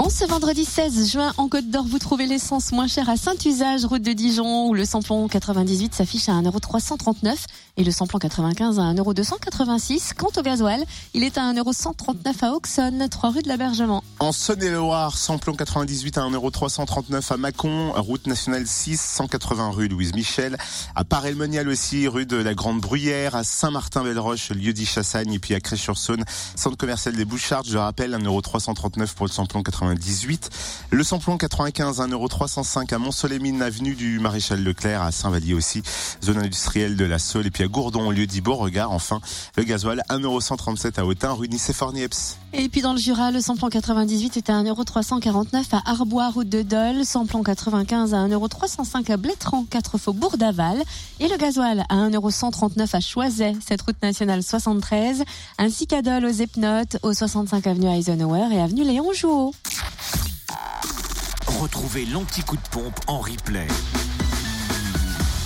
En ce vendredi 16 juin, en Côte d'Or, vous trouvez l'essence moins chère à Saint-Usage, route de Dijon, où le samplon 98 s'affiche à 1,339€ et le samplon 95 à 1,286€. Quant au gasoil, il est à 1,139€ à Auxonne, 3 rue de l'Abergement. En Saône-et-Loire, samplon 98 à 1,339€ à Mâcon, route nationale 6, 180 rue Louise Michel. À Paray-le-Monial aussi, rue de la Grande Bruyère, à Saint-Martin-Belle-Roche, lieu dit Chassagne, et puis à Cré-sur-Saône, centre commercial des Bouchards, je rappelle, 1,339€ pour le samplon 98 18. Le samplon 95, 1,305€ à Mont-Soleil-Mine, avenue du Maréchal Leclerc, à Saint-Vallier aussi, zone industrielle de la Saule, et puis à Gourdon, au lieu dit Beauregard. Enfin, le gasoil, 1,137€ à Autun, rue Nice-Fornieps. Et puis dans le Jura, le samplon 98 est à 1,349€ à Arbois, route de Dole, samplon 95 à 1,305€ à Blétran, 4 faubourg d'Aval, et le gasoil à 1,139€ à Choiset, cette route nationale 73, ainsi qu'à Dole aux Epnotes, au 65 avenue Eisenhower et avenue Léon Jouot. Retrouvez l'anti-coup de pompe en replay.